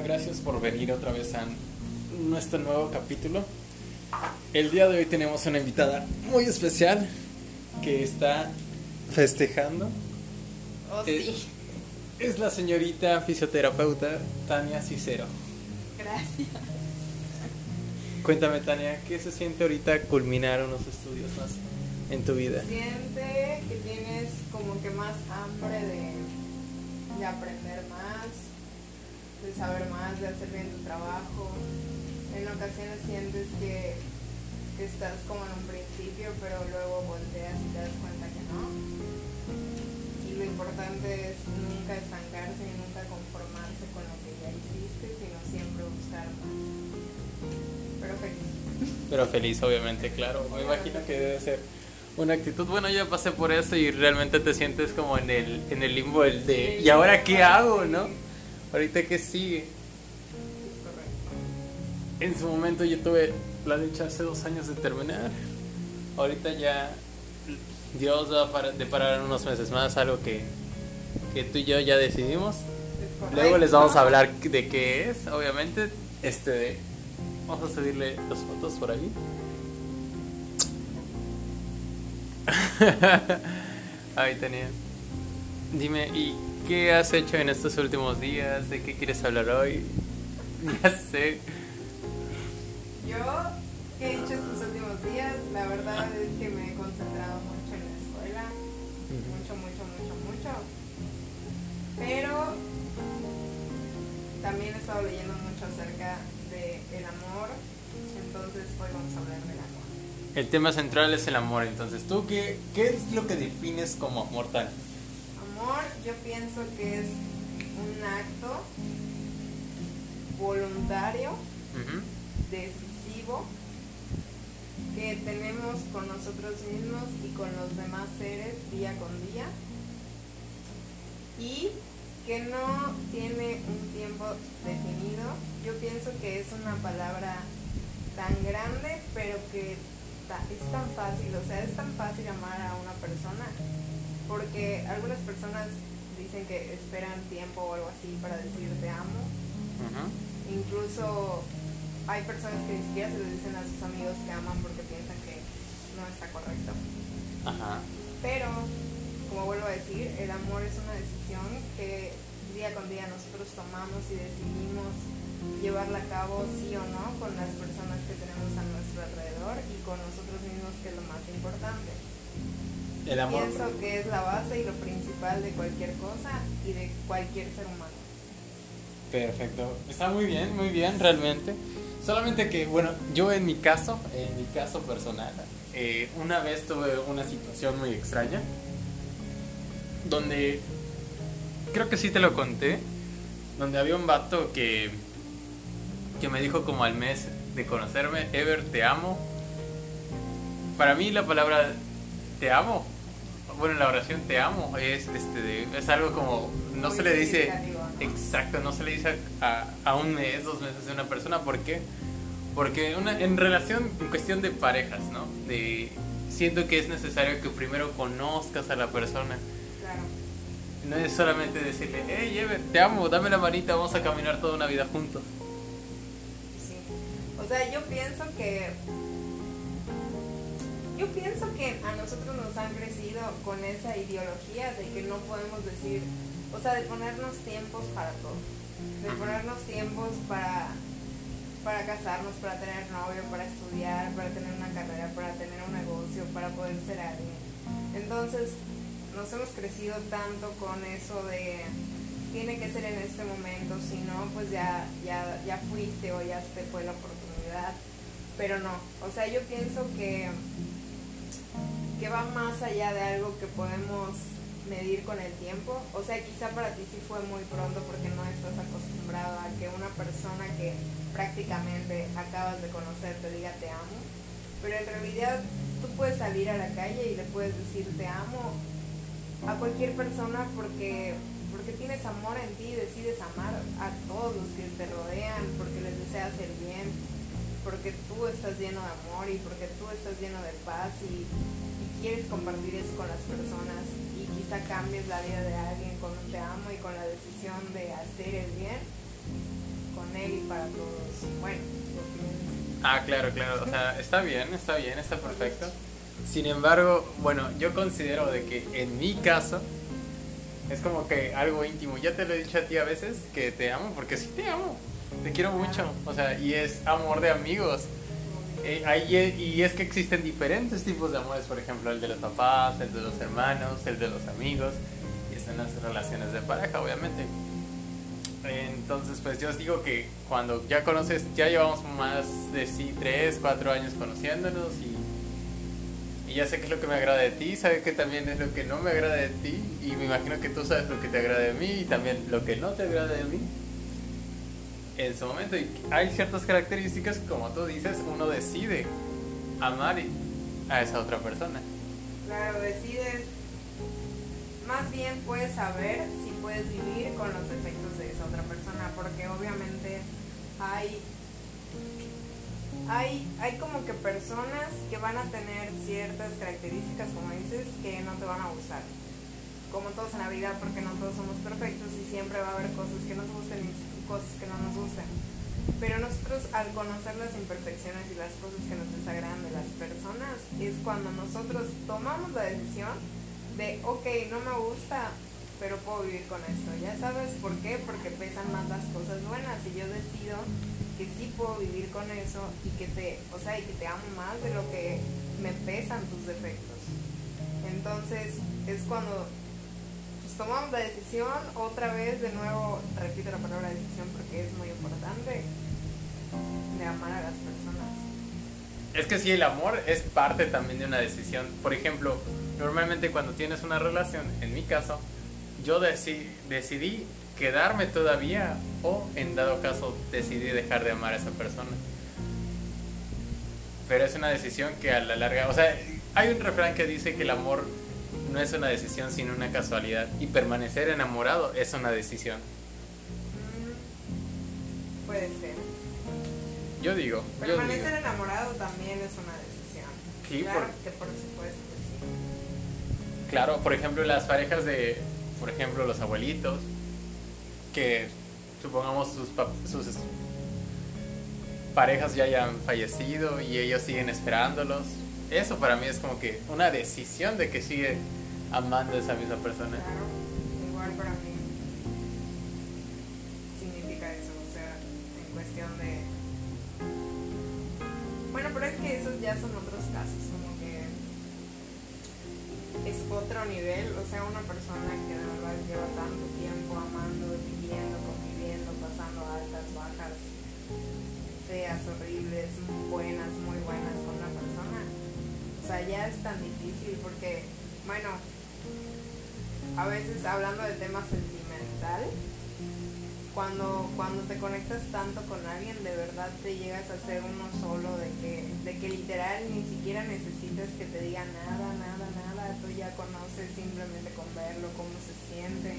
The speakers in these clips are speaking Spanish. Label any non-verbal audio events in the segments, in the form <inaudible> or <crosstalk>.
Hola, gracias por venir otra vez a nuestro nuevo capítulo. El día de hoy tenemos una invitada muy especial que está festejando. Oh, Eh, sí. Es la señorita fisioterapeuta Tania Cicero. Gracias. Cuéntame, Tania, ¿qué se siente ahorita culminar unos estudios más en tu vida? Siente que tienes como que más hambre de, de aprender más, de saber más, de hacer bien tu trabajo. En ocasiones sientes que, que estás como en un principio, pero luego volteas y te das cuenta que no. Y lo importante es nunca estancarse y nunca conformarse con lo que ya hiciste, sino siempre buscar más. Pero feliz. Pero feliz, obviamente, claro. Me imagino que debe ser una actitud. Bueno, yo pasé por eso y realmente te sientes como en el, en el limbo el de, ¿y ahora qué hago, no? Ahorita qué sigue. En su momento yo tuve la dicha hace dos años de terminar. Ahorita ya Dios va a para- deparar en unos meses más algo que, que tú y yo ya decidimos. Luego les vamos a hablar de qué es, obviamente. Este, vamos a subirle las fotos por ahí. <laughs> Ahí tenía. Dime, ¿y qué has hecho en estos últimos días? ¿De qué quieres hablar hoy? <laughs> Ya sé. Yo, ¿qué he hecho estos últimos días? La verdad es que me he concentrado mucho en la escuela. Mucho, mucho, mucho, mucho. Pero también he estado leyendo mucho acerca del amor. Entonces hoy vamos a hablar del amor. El tema central es el amor, entonces, ¿tú qué, qué es lo que defines como amor tan? Yo pienso que es un acto voluntario, decisivo, que tenemos con nosotros mismos y con los demás seres día con día y que no tiene un tiempo definido. Yo pienso que es una palabra tan grande, pero que es tan fácil, o sea, es tan fácil amar a una persona, porque algunas personas dicen que esperan tiempo o algo así para decir te amo. Incluso hay personas que ni siquiera se lo dicen a sus amigos que aman porque piensan que no está correcto. Ajá. Pero, como vuelvo a decir, el amor es una decisión que día con día nosotros tomamos y decidimos llevarla a cabo sí o no con las personas que tenemos a nuestro alrededor y con nosotros mismos, que es lo más importante. El amor. Pienso que es la base y lo principal de cualquier cosa y de cualquier ser humano. Perfecto. Está muy bien, muy bien, realmente. Solamente que, bueno, yo en mi caso, en mi caso personal, eh, una vez tuve una situación muy extraña. Donde, creo que sí te lo conté, donde había un vato que, que me dijo como al mes de conocerme, Ever, te amo. Para mí la palabra te amo, bueno, la oración te amo es, este, de- es algo como, no Muy se le dice... Exacto, no se le dice a, a un mes, dos meses de una persona. ¿Por qué? Porque una, en relación, en cuestión de parejas, ¿no? De, siento que es necesario que primero conozcas a la persona. Claro. No es solamente decirle, hey, Ever, te amo, dame la manita, vamos a caminar toda una vida juntos. Sí. O sea, yo pienso que. Yo pienso que a nosotros nos han crecido con esa ideología de que no podemos decir. O sea, de ponernos tiempos para todo. De ponernos tiempos para. Para casarnos, para tener novio, para estudiar, para tener una carrera, para tener un negocio, para poder ser alguien. Entonces, nos hemos crecido tanto con eso de tiene que ser en este momento, si no, pues ya, ya, ya fuiste o ya te fue la oportunidad. Pero no, o sea, yo pienso que, que va más allá de algo que podemos medir con el tiempo. O sea, quizá para ti sí fue muy pronto porque no estás acostumbrado a que una persona que prácticamente acabas de conocer te diga te amo. Pero en realidad tú puedes salir a la calle y le puedes decir te amo a cualquier persona porque porque tienes amor en ti y decides amar a todos los que te rodean, porque les deseas el bien, porque tú estás lleno de amor y porque tú estás lleno de paz y, quieres compartir eso con las personas y quizá cambies la vida de alguien con un te amo y con la decisión de hacer el bien con él y para todos. Bueno, Ah, claro, claro. O sea, está bien, está bien, está perfecto. Sin embargo, bueno, yo considero de que en mi caso es como que algo íntimo. Ya te lo he dicho a ti a veces que te amo, porque sí te amo. Te quiero mucho. O sea, y es amor de amigos. Eh, ahí y es que existen diferentes tipos de amores, por ejemplo, el de los papás, el de los hermanos, el de los amigos, y están las relaciones de pareja, obviamente. Entonces, pues yo os digo que cuando ya conoces, ya llevamos más de sí, 3, 4 años conociéndonos y, y ya sé qué es lo que me agrada de ti, sabe que también es lo que no me agrada de ti y me imagino que tú sabes lo que te agrada de mí y también lo que no te agrada de mí en su momento. Y hay ciertas características, como tú dices, uno decide amar a esa otra persona. Claro, decides, más bien puedes saber si puedes vivir con los defectos de esa otra persona, porque obviamente hay, hay, hay como que personas que van a tener ciertas características, como dices, que no te van a gustar. Como todos en la vida, porque no todos somos perfectos y siempre va a haber cosas que nos gusten y cosas que no nos gusten. Pero nosotros al conocer las imperfecciones y las cosas que nos desagradan de las personas es cuando nosotros tomamos la decisión de, ok, no me gusta, pero puedo vivir con esto. Ya sabes por qué, porque pesan más las cosas buenas y yo decido que sí puedo vivir con eso y que te, o sea, y que te amo más de lo que me pesan tus defectos. Entonces es cuando tomamos la decisión, otra vez de nuevo repito la palabra decisión porque es muy importante, de amar a las personas. Es que sí, el amor es parte también de una decisión. Por ejemplo, normalmente cuando tienes una relación, en mi caso, yo deci- decidí quedarme todavía o en dado caso decidí dejar de amar a esa persona. Pero es una decisión que a la larga, o sea, hay un refrán que dice que el amor no es una decisión sino una casualidad y permanecer enamorado es una decisión. Mm, puede ser. Yo digo, yo digo. Permanecer enamorado también es una decisión. Sí, claro por- que por supuesto que sí. Claro, por ejemplo, las parejas de, por ejemplo, los abuelitos, que supongamos sus, sus parejas ya hayan fallecido y ellos siguen esperándolos. Eso para mí es como que una decisión de que sigue amando a esa misma persona. Claro, igual para mí significa eso, o sea, en cuestión de... Bueno, pero es que esos ya son otros casos, como que es otro nivel, o sea, una persona que de verdad lleva tanto tiempo amando, viviendo, conviviendo, pasando altas, bajas, feas, horribles, buenas, muy buenas con una persona. O sea, ya es tan difícil porque, bueno, a veces hablando de tema sentimental, cuando, cuando te conectas tanto con alguien, de verdad te llegas a ser uno solo, de que, de que literal ni siquiera necesitas que te diga nada, nada, nada, tú ya conoces simplemente con verlo, cómo se siente.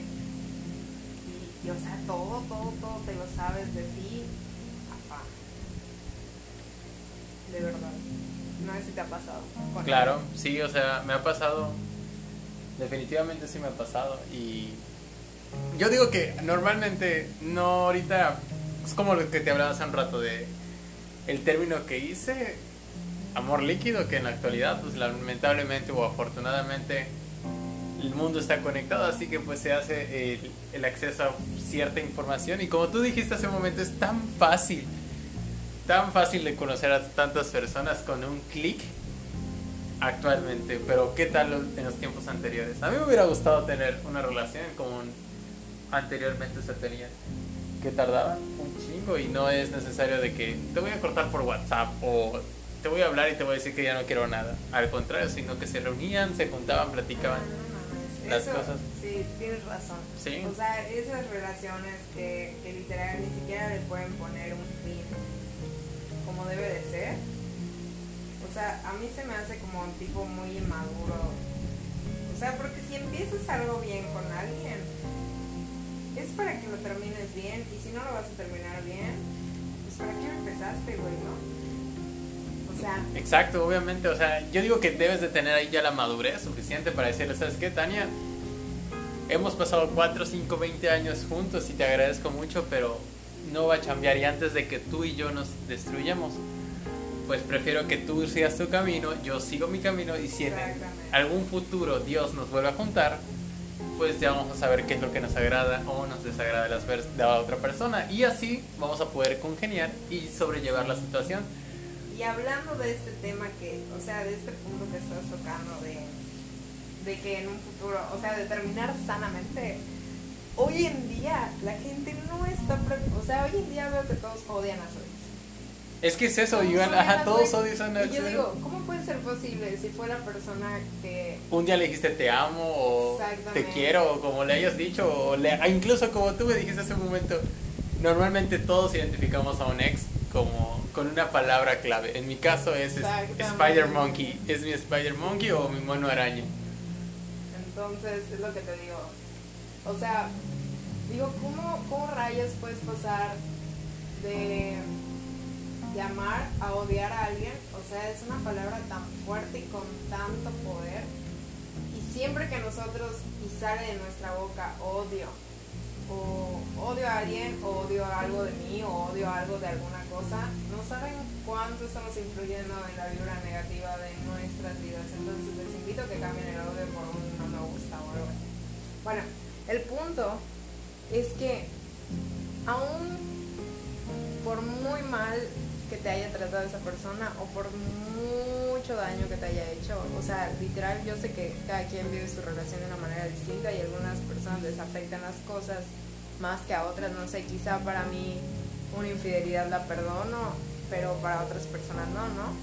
Y, y, o sea, todo, todo, todo te lo sabes de ti. Ajá. De verdad. No sé si te ha pasado. Claro, sí, o sea, me ha pasado, definitivamente sí me ha pasado y yo digo que normalmente no ahorita, es como lo que te hablaba hace un rato de el término que hice, amor líquido, que en la actualidad, pues lamentablemente o afortunadamente el mundo está conectado, así que pues se hace el, el acceso a cierta información y como tú dijiste hace un momento, es tan fácil, tan fácil de conocer a tantas personas con un clic actualmente, pero ¿qué tal en los tiempos anteriores? A mí me hubiera gustado tener una relación como anteriormente se tenía, que tardaba un chingo y no es necesario de que te voy a cortar por WhatsApp o te voy a hablar y te voy a decir que ya no quiero nada. Al contrario, sino que se reunían, se juntaban, platicaban. No, no las eso- cosas. Sí, tienes razón. Sí. O sea, esas relaciones que, que literal ni siquiera le pueden poner un fin como debe de ser. O sea, a mí se me hace como un tipo muy inmaduro. O sea, porque si empiezas algo bien con alguien, es para que lo termines bien. Y si no lo vas a terminar bien, pues para qué empezaste, güey, ¿no? O sea, Exacto, obviamente, o sea, yo digo que debes de tener ahí ya la madurez suficiente para decirle, ¿sabes qué, Tania? Hemos pasado 4, 5, 20 años juntos y te agradezco mucho, pero no va a cambiar y antes de que tú y yo nos destruyamos, pues prefiero que tú sigas tu camino, yo sigo mi camino y si en algún futuro Dios nos vuelve a juntar, pues ya vamos a saber qué es lo que nos agrada o nos desagrada de la otra persona y así vamos a poder congeniar y sobrellevar la situación. Y hablando de este tema que, o sea, de este punto que estás tocando de, de que en un futuro, o sea, de terminar sanamente, hoy en día la gente no está, o sea, hoy en día veo que todos odian a Zoe. Es que es eso, igual, ajá, todos odian a yo digo, ¿cómo puede ser posible si fue la persona que... Un día le dijiste te amo o te quiero, o como le hayas dicho, o le, ah, incluso como tú me dijiste hace un momento, normalmente todos identificamos a un ex como con una palabra clave. En mi caso es, Spider Monkey, es mi Spider Monkey o mi mono araña. Entonces, es lo que te digo. O sea, digo, ¿cómo, cómo rayos puedes pasar de llamar a odiar a alguien, o sea, es una palabra tan fuerte y con tanto poder. Y siempre que nosotros y sale de nuestra boca odio, o odio a alguien, o odio algo de mí, o odio algo de alguna cosa, no saben cuánto estamos influyendo en la vibra negativa de nuestras vidas. Entonces les invito a que cambien el odio por un no me gusta o algo así. Bueno, el punto es que aún por muy mal que te haya tratado esa persona o por mucho daño que te haya hecho. O sea, literal, yo sé que cada quien vive su relación de una manera distinta y algunas personas les afectan las cosas más que a otras. No sé, quizá para mí una infidelidad la perdono, pero para otras personas no, ¿no?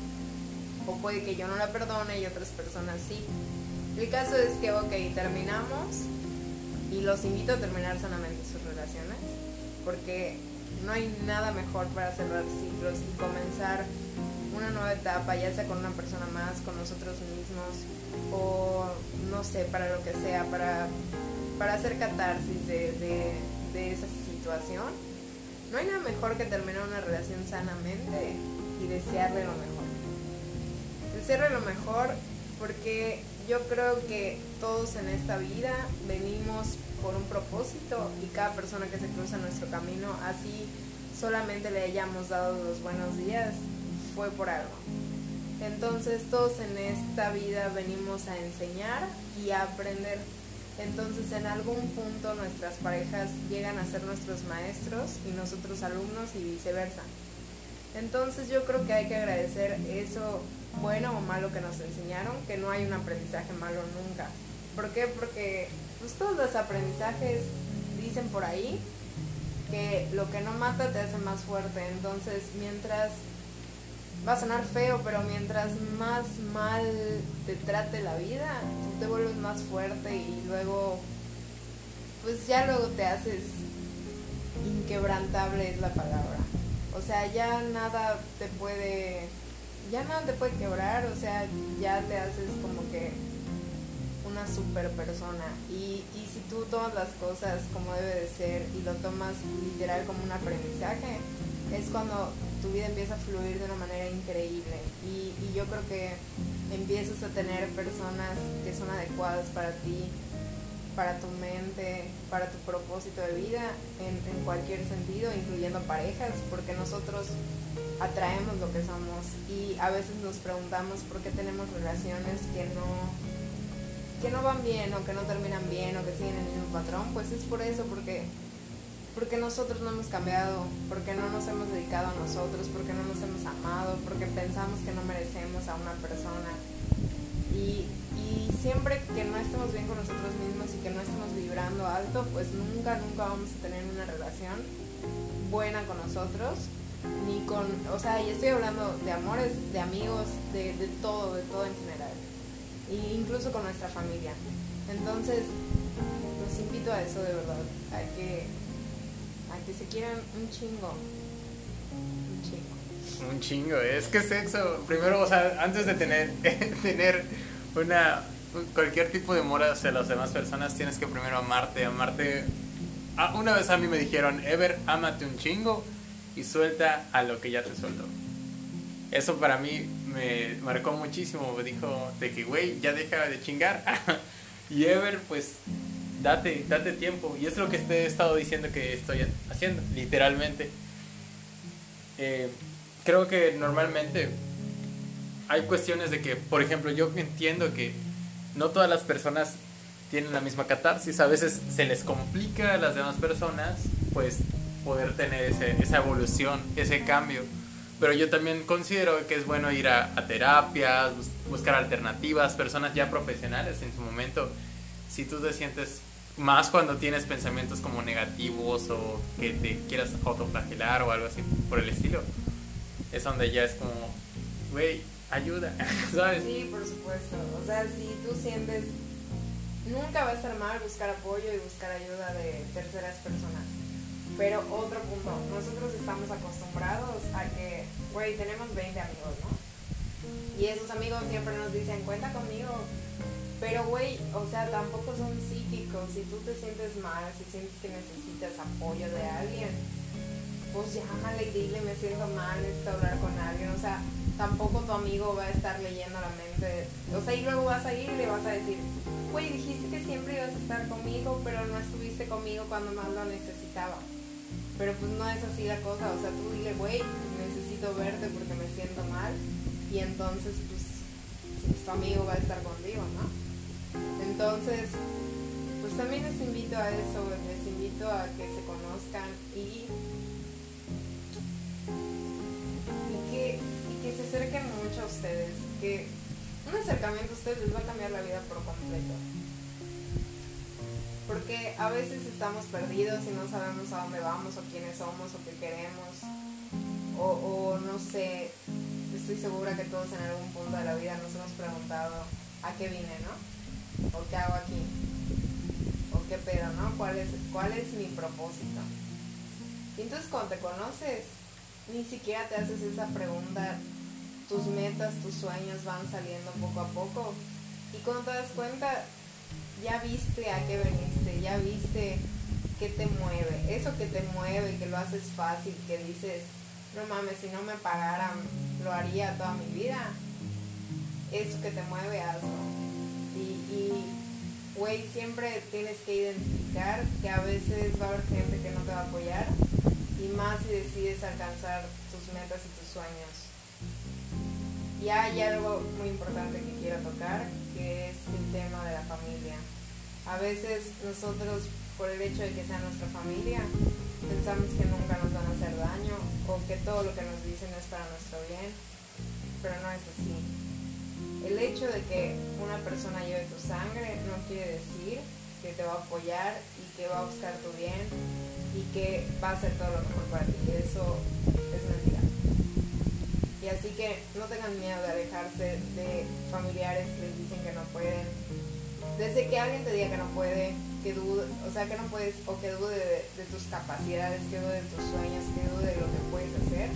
O puede que yo no la perdone y otras personas sí. El caso es que, ok, terminamos y los invito a terminar sanamente sus relaciones porque no hay nada mejor para cerrar ciclos y comenzar una nueva etapa, ya sea con una persona más, con nosotros mismos, o no sé, para lo que sea, para, para hacer catarsis de, de esa situación. No hay nada mejor que terminar una relación sanamente y desearle lo mejor. Desearle lo mejor porque yo creo que todos en esta vida venimos por un propósito y cada persona que se cruza nuestro camino, así solamente le hayamos dado los buenos días, fue por algo. Entonces todos en esta vida venimos a enseñar y a aprender. Entonces en algún punto nuestras parejas llegan a ser nuestros maestros y nosotros alumnos y viceversa. Entonces yo creo que hay que agradecer eso bueno o malo que nos enseñaron, que no hay un aprendizaje malo nunca. ¿Por qué? Porque pues, todos los aprendizajes dicen por ahí que lo que no mata te hace más fuerte. Entonces, mientras va a sonar feo, pero mientras más mal te trate la vida, tú te vuelves más fuerte y luego, pues ya luego te haces inquebrantable es la palabra. O sea, ya nada te puede, ya nada te puede quebrar, o sea, ya te haces como que una super persona. Y, y si tú tomas las cosas como debe de ser y lo tomas literal como un aprendizaje, es cuando tu vida empieza a fluir de una manera increíble. Y, y yo creo que empiezas a tener personas que son adecuadas para ti, para tu mente, para tu propósito de vida, en, en, cualquier sentido, incluyendo parejas, porque nosotros atraemos lo que somos y a veces nos preguntamos por qué tenemos relaciones que no que no van bien o que no terminan bien o que siguen el mismo patrón, pues es por eso, porque, porque nosotros no hemos cambiado, porque no nos hemos dedicado a nosotros, porque no nos hemos amado, porque pensamos que no merecemos a una persona. Y, y siempre que no estemos bien con nosotros mismos y que no estemos vibrando alto, pues nunca, nunca vamos a tener una relación buena con nosotros, ni con, o sea, y estoy hablando de amores, de amigos, de, de todo, de todo en general e incluso con nuestra familia. Entonces, los invito a eso de verdad, a que, a que se quieran un chingo. Un chingo. Un chingo, es que sexo, primero, o sea, antes de tener, <laughs> tener una cualquier tipo de amor hacia las demás personas, tienes que primero amarte, amarte. Ah, una vez a mí me dijeron, Ever, amate un chingo y suelta a lo que ya te suelto. Eso para mí me marcó muchísimo. Me dijo de que, güey, ya deja de chingar. <laughs> y Ever, pues, date, date tiempo. Y es lo que he estado diciendo que estoy haciendo, literalmente. Eh, creo que normalmente hay cuestiones de que, por ejemplo, yo entiendo que no todas las personas tienen la misma catarsis, a veces se les complica a las demás personas, pues poder tener ese, esa evolución, ese cambio. Pero yo también considero que es bueno ir a, a terapias, buscar alternativas, personas ya profesionales en su momento. Si tú te sientes más cuando tienes pensamientos como negativos o que te quieras autoflagelar o algo así por el estilo, es donde ya es como, güey, ayuda, <laughs> ¿sabes? Sí, por supuesto. O sea, si tú sientes, nunca va a estar mal buscar apoyo y buscar ayuda de terceras personas. Pero otro punto, nosotros estamos acostumbrados a que, güey, tenemos 20 amigos, ¿no? Y esos amigos siempre nos dicen, cuenta conmigo. Pero, güey, o sea, tampoco son psíquicos. Si tú te sientes mal, si sientes que necesitas apoyo de alguien, pues llámale y dile, me siento mal, necesito hablar con alguien. O sea, tampoco tu amigo va a estar leyendo la mente. O sea, y luego vas a ir y le vas a decir, güey, dijiste que siempre ibas a estar conmigo, pero no estuviste conmigo cuando más lo necesitaba. Pero pues no es así la cosa. O sea, tú dile, güey, necesito porque me siento mal. Y entonces, pues, tu amigo va a estar contigo, ¿no? Entonces, pues también les invito a eso, les invito a que se conozcan y que se acerquen mucho a ustedes, que un acercamiento a ustedes les va a cambiar la vida por completo. Porque a veces estamos perdidos y no sabemos a dónde vamos o quiénes somos o qué queremos. O, no sé, estoy segura que todos en algún punto de la vida nos hemos preguntado a qué vine, ¿no? ¿O qué hago aquí? ¿O qué pedo, no? ¿Cuál es, cuál es mi propósito? Y entonces cuando te conoces, ni siquiera te haces esa pregunta tus metas, tus sueños van saliendo poco a poco. Y cuando te das cuenta, ya viste a qué veniste, ya viste qué te mueve. Eso que te mueve, que lo haces fácil, que dices, no mames, si no me pagaran, lo haría toda mi vida. Eso que te mueve, hazlo. Y, güey, siempre tienes que identificar que a veces va a haber gente que no te va a apoyar. Y más si decides alcanzar tus metas y tus sueños. Y hay algo muy importante que quiero tocar, que es el tema de la familia. A veces nosotros, por el hecho de que sea nuestra familia, pensamos que nunca nos van a hacer daño o que todo lo que nos dicen es para nuestro bien, pero no es así. El hecho de que una persona lleve tu sangre no quiere decir que te va a apoyar y que va a buscar tu bien y que va a hacer todo lo mejor para ti. Eso es mentira así que no tengan miedo de alejarse de familiares que les dicen que no pueden. Desde que alguien te diga que no puede, que o sea, que no puedes, o que dude de, tus capacidades, que dude de tus sueños, que dude de lo que puedes hacer,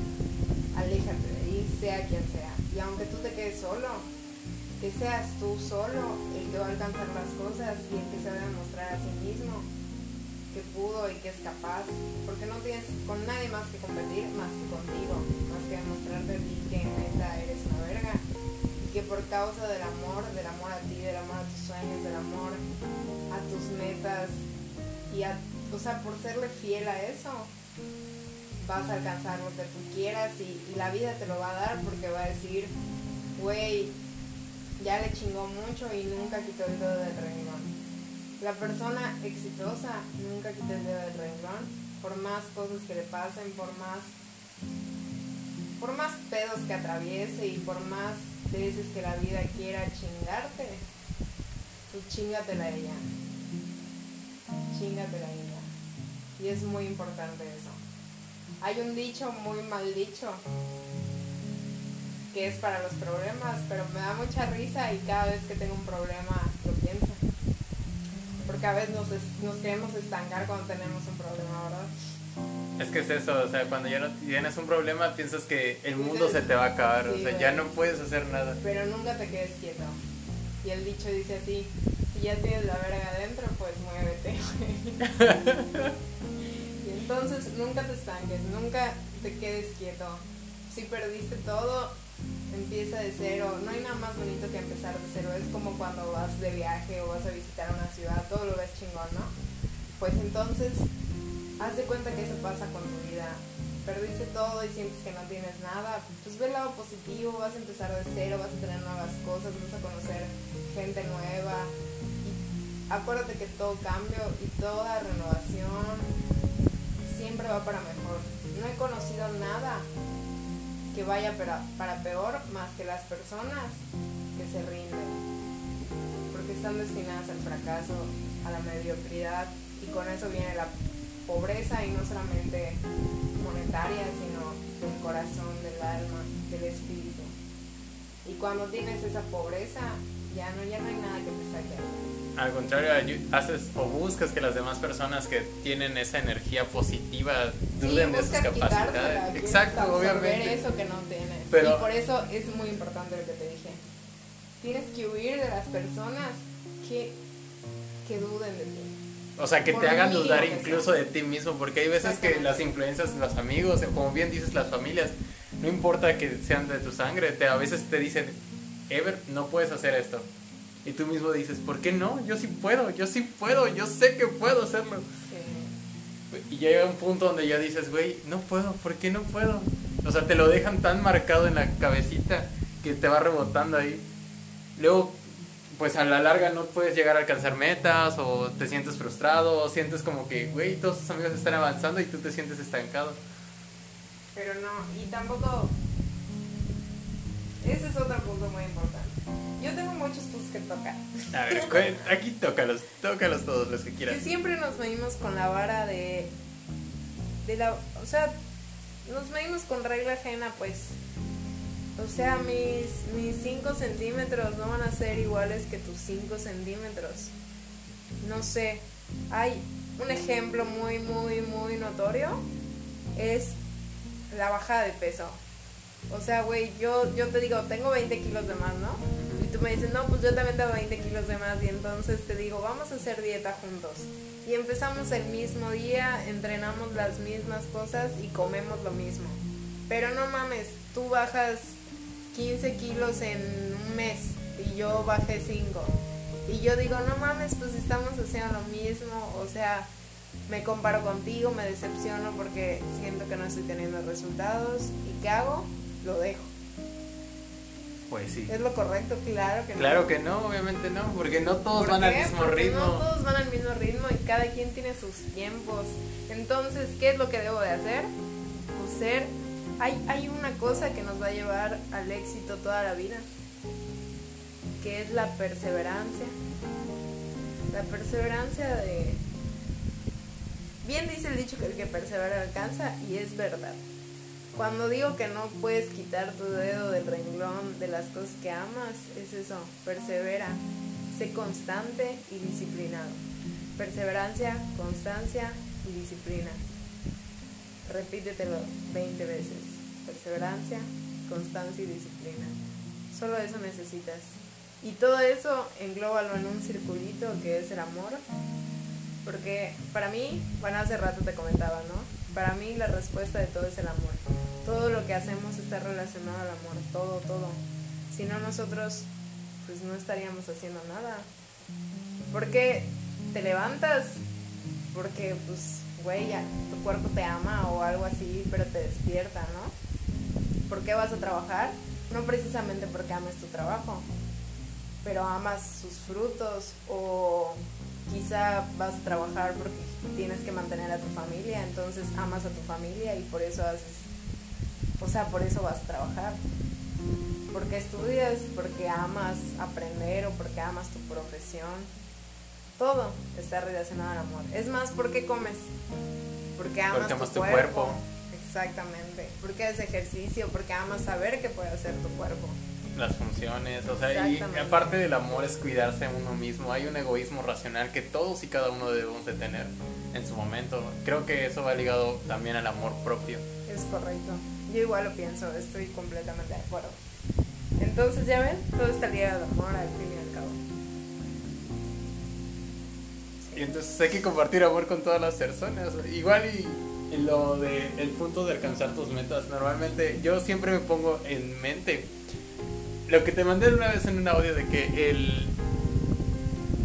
aléjate de ahí, sea quien sea. Y aunque tú te quedes solo, que seas tú solo el que va a alcanzar las cosas y el que se va a demostrar a sí mismo que pudo y que es capaz, porque no tienes con nadie más que competir más que contigo, más que demostrarte a ti que causa del amor, del amor a ti, del amor a tus sueños, del amor a tus metas y a, o sea, por serle fiel a eso, vas a alcanzar lo que tú quieras y, la vida te lo va a dar porque va a decir, güey, ya le chingó mucho y nunca quitó el dedo del renglón la persona exitosa nunca quita el dedo del renglón, por más cosas que le pasen, por más, por más pedos que atraviese y por más veces que la vida quiera chingarte, tú chingatela a ella. Chingatela ella. Y es muy importante eso. Hay un dicho muy mal dicho que es para los problemas, pero me da mucha risa y cada vez que tengo un problema lo pienso porque a veces nos queremos estancar cuando tenemos un problema, ¿verdad? Es que es eso, o sea, cuando ya no tienes un problema piensas que el mundo se te va a acabar, o sea, ya no puedes hacer nada. Pero nunca te quedes quieto. Y el dicho dice así, si ya tienes la verga adentro, pues muévete. <laughs> y entonces nunca te estanques, nunca te quedes quieto. Si perdiste todo, empieza de cero, no hay nada más bonito que empezar de cero, es como cuando vas de viaje o vas a visitar una ciudad, todo lo ves chingón, ¿no? Pues entonces, haz de cuenta que eso pasa con tu vida, perdiste todo y sientes que no tienes nada, pues ve el lado positivo, vas a empezar de cero, vas a tener nuevas cosas, vas a conocer gente nueva. Acuérdate que todo cambio y toda renovación siempre va para mejor. No he conocido nada que vaya para, para peor más que las personas que se rinden, porque están destinadas al fracaso, a la mediocridad y con eso viene la pobreza y no solamente monetaria, sino del corazón, del alma, del espíritu. Y cuando tienes esa pobreza, ya no, ya no hay nada que te saque. Al contrario, haces o buscas que las demás personas que tienen esa energía positiva duden de sus capacidades. Exacto, obviamente. eso que no tienes. y por eso es muy importante lo que te dije. Tienes que huir de las personas que, que duden de ti. O sea, que te hagan dudar incluso de ti mismo, porque hay veces que las influencias los amigos, como bien dices, las familias, no importa que sean de tu sangre, te, a veces te dicen, Ever, no puedes hacer esto. Y tú mismo dices, ¿por qué no? Yo sí puedo, yo sí puedo, yo sé que puedo hacerlo. Y llega un punto donde ya dices, güey, no puedo, ¿por qué no puedo? O sea, te lo dejan tan marcado en la cabecita que te va rebotando ahí. Luego pues a la larga no puedes llegar a alcanzar metas o te sientes frustrado o sientes como que, güey, todos tus amigos están avanzando y tú te sientes estancado. Pero no, y tampoco... Ese es otro punto muy importante. Yo tengo muchos puntos que tocar. A ver, <laughs> aquí tócalos, tócalos todos los que quieras. Que siempre nos medimos con la vara de... de la, o sea, nos medimos con regla ajena, pues o sea, mis, mis 5 centímetros no van a ser iguales que tus 5 centímetros. No sé. Hay un ejemplo muy, muy, muy notorio. Es la bajada de peso. O sea, güey, yo, yo te digo, tengo 20 kilos de más, ¿no? Y tú me dices, no, pues yo también tengo 20 kilos de más. Y entonces te digo, vamos a hacer dieta juntos. Y empezamos el mismo día, entrenamos las mismas cosas y comemos lo mismo. Pero no mames, tú bajas 15 kilos en un mes y yo bajé 5. Y yo digo, no mames, pues estamos haciendo lo mismo, o sea, me comparo contigo, me decepciono porque siento que no estoy teniendo resultados. ¿Y qué hago? Lo dejo. Pues sí. ¿Es lo correcto? Claro que no. Claro que no, obviamente no, porque no todos van al mismo ritmo. No todos van al mismo ritmo y cada quien tiene sus tiempos. Entonces, ¿qué es lo que debo de hacer? Pues ser hay, una cosa que nos va a llevar al éxito toda la vida, que es la perseverancia. La perseverancia de... Bien dice el dicho que el que persevera alcanza y es verdad. Cuando digo que no puedes quitar tu dedo del renglón de las cosas que amas, es eso, persevera, sé constante y disciplinado. Perseverancia, constancia y disciplina. Repítetelo 20 veces. Perseverancia, constancia y disciplina. Solo eso necesitas. Y todo eso englóbalo en un circulito que es el amor. Porque para mí, bueno, hace rato te comentaba, ¿no? Para mí la respuesta de todo es el amor. Todo lo que hacemos está relacionado al amor, todo, todo. Si no nosotros, pues no estaríamos haciendo nada. Porque te levantas, porque pues güey, ya, tu cuerpo te ama o algo así, pero te despierta, ¿no? ¿Por qué vas a trabajar? No precisamente porque ames tu trabajo, pero amas sus frutos o quizá vas a trabajar porque tienes que mantener a tu familia, entonces amas a tu familia y por eso haces, o sea, por eso vas a trabajar. Porque estudias, porque amas aprender o porque amas tu profesión todo está relacionado al amor. Es más, ¿por qué comes? Porque amas, tu, cuerpo. Exactamente. Porque haces ejercicio, porque amas saber qué puede hacer tu cuerpo. Las funciones, o sea, y aparte del amor es cuidarse a uno mismo. Hay un egoísmo racional que todos y cada uno debemos de tener en su momento. Creo que eso va ligado también al amor propio. Es correcto. Yo igual lo pienso, estoy completamente de acuerdo. Entonces, ya ven, todo está ligado al amor al fin entonces hay que compartir amor con todas las personas. Igual y lo de el punto de alcanzar tus metas, normalmente yo siempre me pongo en mente lo que te mandé una vez en un audio de que el,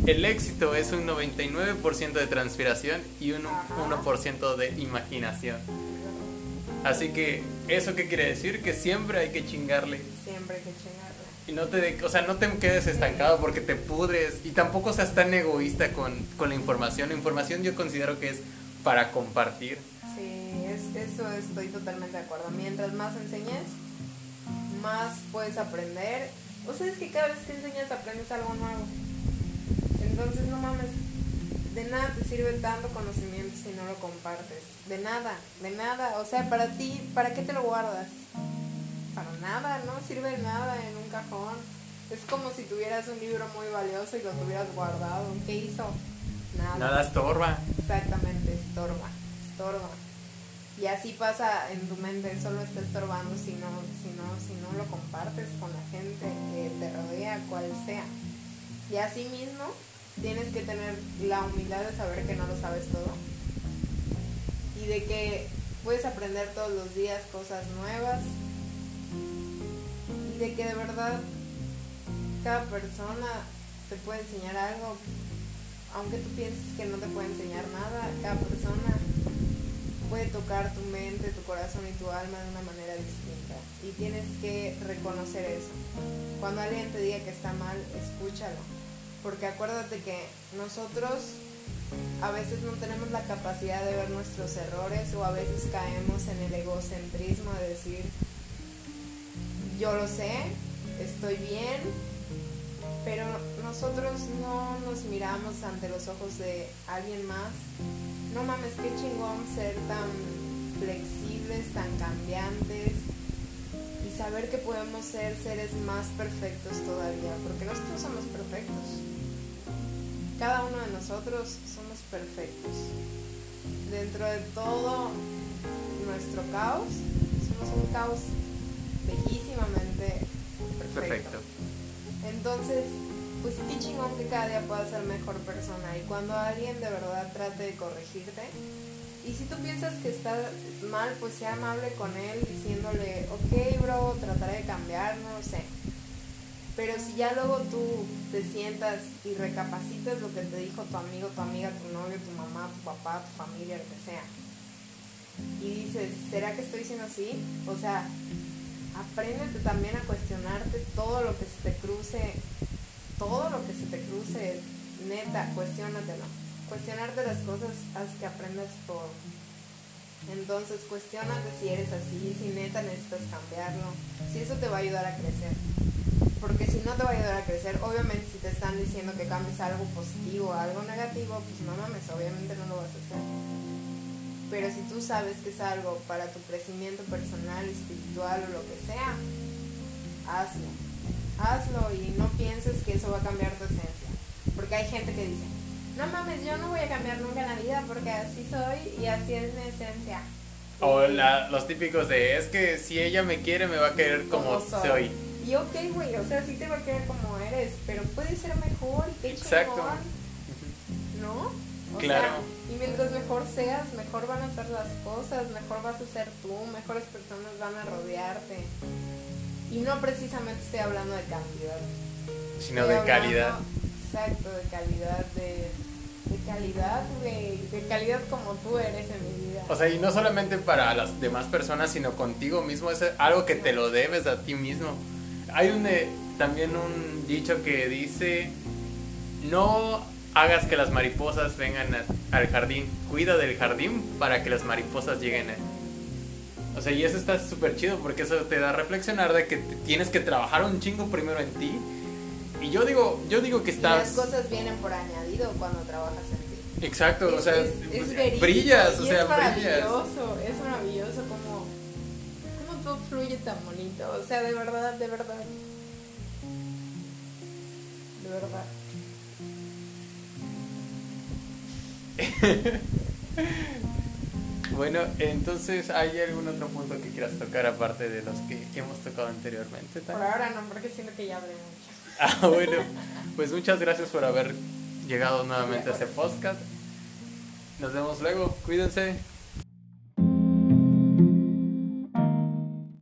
el éxito es un 99% de transpiración y un 1% de imaginación. Así que, ¿eso qué quiere decir? Que siempre hay que chingarle. Siempre hay que chingarle. Y no te, o sea, no te quedes estancado porque te pudres y tampoco seas tan egoísta con, con la información. La información yo considero que es para compartir. Sí, es, eso estoy totalmente de acuerdo. Mientras más enseñes, más puedes aprender. O sea, es que cada vez que enseñas aprendes algo nuevo. Entonces, no mames, de nada te sirve tanto conocimiento si no lo compartes. De nada, de nada. O sea, para ti, ¿para qué te lo guardas? Para nada, no sirve de nada en un cajón. Es como si tuvieras un libro muy valioso y lo tuvieras guardado. ¿Qué hizo? Nada. Nada estorba. Exactamente, estorba, estorba. Y así pasa en tu mente, solo está estorbando si no, si no, si no lo compartes con la gente que te rodea, cual sea. Y así mismo tienes que tener la humildad de saber que no lo sabes todo. Y de que puedes aprender todos los días cosas nuevas. De que de verdad cada persona te puede enseñar algo. Aunque tú pienses que no te puede enseñar nada, cada persona puede tocar tu mente, tu corazón y tu alma de una manera distinta. Y tienes que reconocer eso. Cuando alguien te diga que está mal, escúchalo. Porque acuérdate que nosotros a veces no tenemos la capacidad de ver nuestros errores o a veces caemos en el egocentrismo de decir, yo lo sé, estoy bien, pero nosotros no nos miramos ante los ojos de alguien más no mames, qué chingón ser tan flexibles, tan cambiantes y saber que podemos ser seres más perfectos todavía, porque nosotros somos perfectos. Cada uno de nosotros somos perfectos. Dentro de todo nuestro caos, somos un caos perfecto. perfecto. Entonces, pues qué chingón que cada día puedas ser mejor persona. Y cuando alguien de verdad trate de corregirte, y si tú piensas que está mal, pues sea amable con él diciéndole, ok, bro, trataré de cambiar, no lo sé. Pero si ya luego tú te sientas y recapacitas lo que te dijo tu amigo, tu amiga, tu novio, tu mamá, tu papá, tu familia, lo que sea, y dices, ¿será que estoy siendo así? O sea, apréndete también a cuestionarte todo lo que se te cruce todo lo que se te cruce, neta, cuestionatelo. Cuestionarte las cosas haz que aprendas todo. Entonces, cuestionate si eres así, si neta necesitas cambiarlo, si eso te va a ayudar a crecer. Porque si no te va a ayudar a crecer, obviamente si te están diciendo que cambies algo positivo o algo negativo, pues no mames, obviamente no lo vas a hacer. Pero si tú sabes que es algo para tu crecimiento personal, espiritual o lo que sea, hazlo hazlo y no pienses que eso va a cambiar tu esencia. Porque hay gente que dice, no mames, yo no voy a cambiar nunca la vida porque así soy y así es mi esencia. O los típicos de, es que si ella me quiere me va a querer como, soy. Y ok, güey, o sea, sí te va a querer como eres, pero puede ser mejor y qué Exacto. ¿No? O claro. y mientras mejor seas, mejor van a ser las cosas, mejor vas a ser tú, mejores personas van a rodearte. Y no precisamente estoy hablando de cantidad. Sino de calidad. Exacto, de calidad, de, de calidad, de, de, calidad como tú eres en mi vida. O sea, y no solamente para las demás personas, sino contigo mismo, es algo que te lo debes a ti mismo. Hay un, eh, también un dicho que dice, no hagas que las mariposas vengan al jardín, cuida del jardín para que las mariposas lleguen a o sea, y eso está súper chido porque eso te da a reflexionar de que tienes que trabajar un chingo primero en ti. Y yo digo, yo digo que estás... Y las cosas vienen por añadido cuando trabajas en ti. Exacto, o sea, brillas, o sea, es maravilloso, es maravilloso como, como todo fluye tan bonito, o sea, de verdad, de verdad. De verdad. <laughs> Bueno, entonces, ¿hay algún otro punto que quieras tocar aparte de los que hemos tocado anteriormente? Por ahora no, porque siento que ya hablé mucho. <laughs> Ah, bueno, pues muchas gracias por haber llegado nuevamente a este podcast. Nos vemos luego, cuídense.